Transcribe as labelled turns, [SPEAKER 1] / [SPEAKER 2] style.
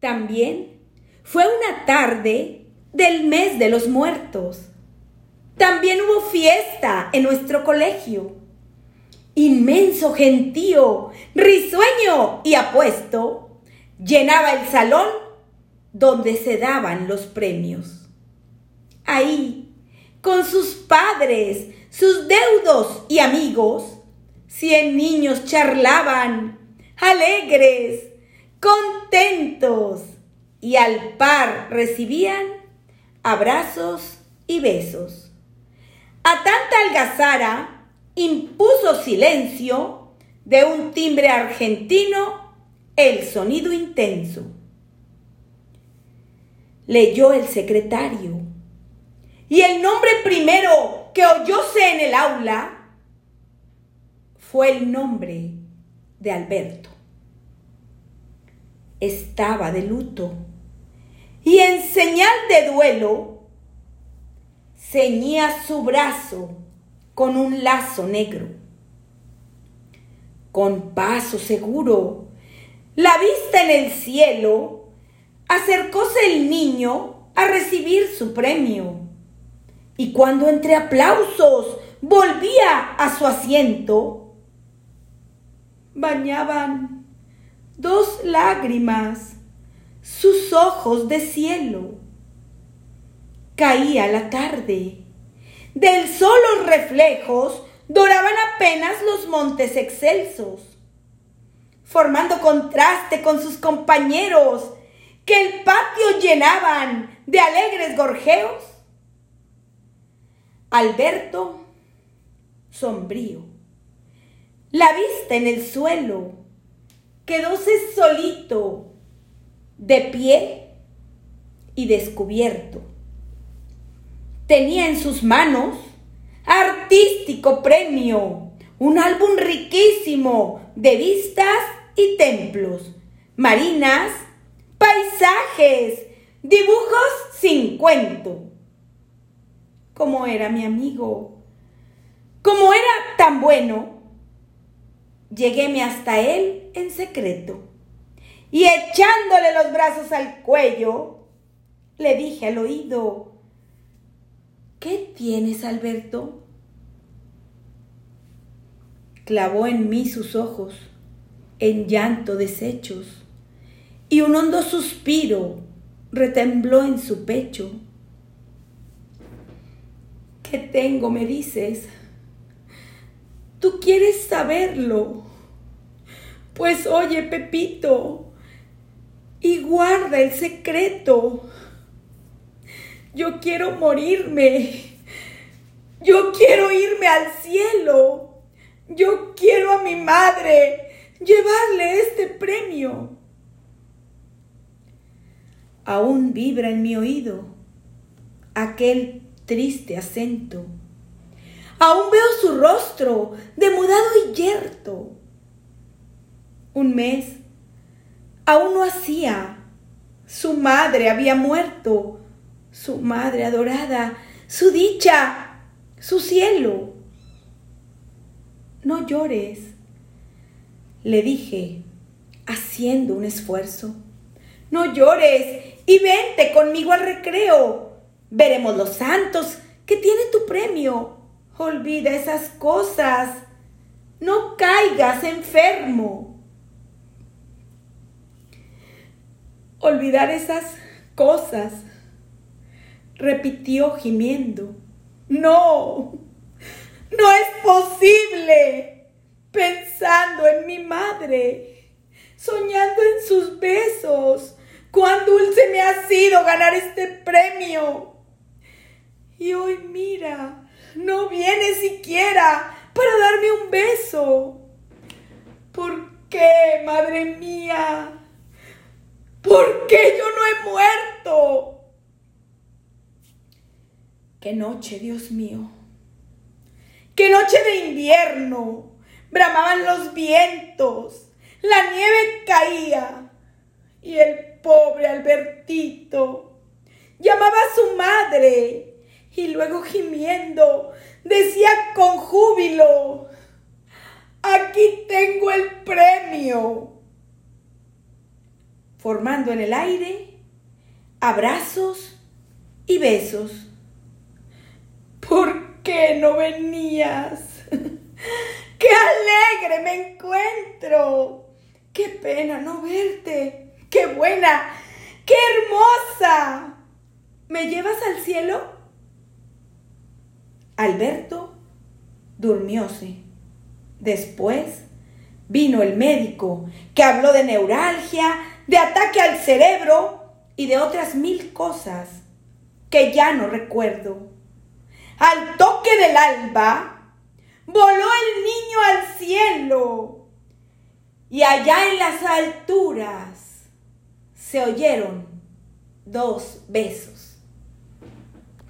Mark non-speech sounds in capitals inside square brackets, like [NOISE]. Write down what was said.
[SPEAKER 1] También fue una tarde del mes de los muertos. También hubo fiesta en nuestro colegio. Inmenso gentío, risueño y apuesto llenaba el salón donde se daban los premios. Ahí, con sus padres, sus deudos y amigos, cien niños charlaban, alegres, contentos, y al par recibían abrazos y besos. A tanta algazara impuso silencio de un timbre argentino el sonido intenso. Leyó el secretario y el nombre primero que oyóse en el aula fue el nombre de Alberto. Estaba de luto y en señal de duelo ceñía su brazo con un lazo negro. Con paso seguro, la vista en el cielo, acercóse el niño a recibir su premio. Y cuando entre aplausos volvía a su asiento, bañaban dos lágrimas sus ojos de cielo. Caía la tarde. Del sol los reflejos doraban apenas los montes excelsos, formando contraste con sus compañeros que el patio llenaban de alegres gorjeos. Alberto, sombrío, la vista en el suelo, quedóse solito, de pie y descubierto. Tenía en sus manos artístico premio, un álbum riquísimo de vistas y templos, marinas, paisajes, dibujos sin cuento. Como era mi amigo, como era tan bueno, lleguéme hasta él en secreto y echándole los brazos al cuello, le dije al oído, ¿qué tienes, Alberto? Clavó en mí sus ojos, en llanto deshechos, y un hondo suspiro retembló en su pecho. ¿Qué tengo, me dices? Tú quieres saberlo. Pues oye, Pepito, y guarda el secreto. Yo quiero morirme. Yo quiero irme al cielo. Yo quiero a mi madre llevarle este premio. Aún vibra en mi oído aquel triste acento. Aún veo su rostro demudado y yerto. Un mes aún no hacía. Su madre había muerto, su madre adorada, su dicha, su cielo. No llores, le dije, haciendo un esfuerzo. No llores y vente conmigo al recreo. Veremos los santos que tiene tu premio. Olvida esas cosas. No caigas enfermo. olvidar esas cosas. Repitió gimiendo. No, no es posible. Pensando en mi madre, soñando en sus besos. Cuán dulce me ha sido ganar este premio. Y hoy mira, no viene siquiera para darme un beso. ¿Por qué, madre mía? ¿Por qué yo no he muerto? Qué noche, Dios mío. Qué noche de invierno. Bramaban los vientos. La nieve caía. Y el pobre Albertito llamaba a su madre y luego gimiendo decía con júbilo, aquí tengo el premio. formando en el aire abrazos y besos. ¿Por qué no venías? [LAUGHS] ¡Qué alegre me encuentro! ¡Qué pena no verte! ¡Qué buena! ¡Qué hermosa! ¿Me llevas al cielo? Alberto durmióse. Después vino el médico que habló de neuralgia, de ataque al cerebro y de otras mil cosas que ya no recuerdo. Al toque del alba, voló el niño al cielo y allá en las alturas se oyeron dos besos.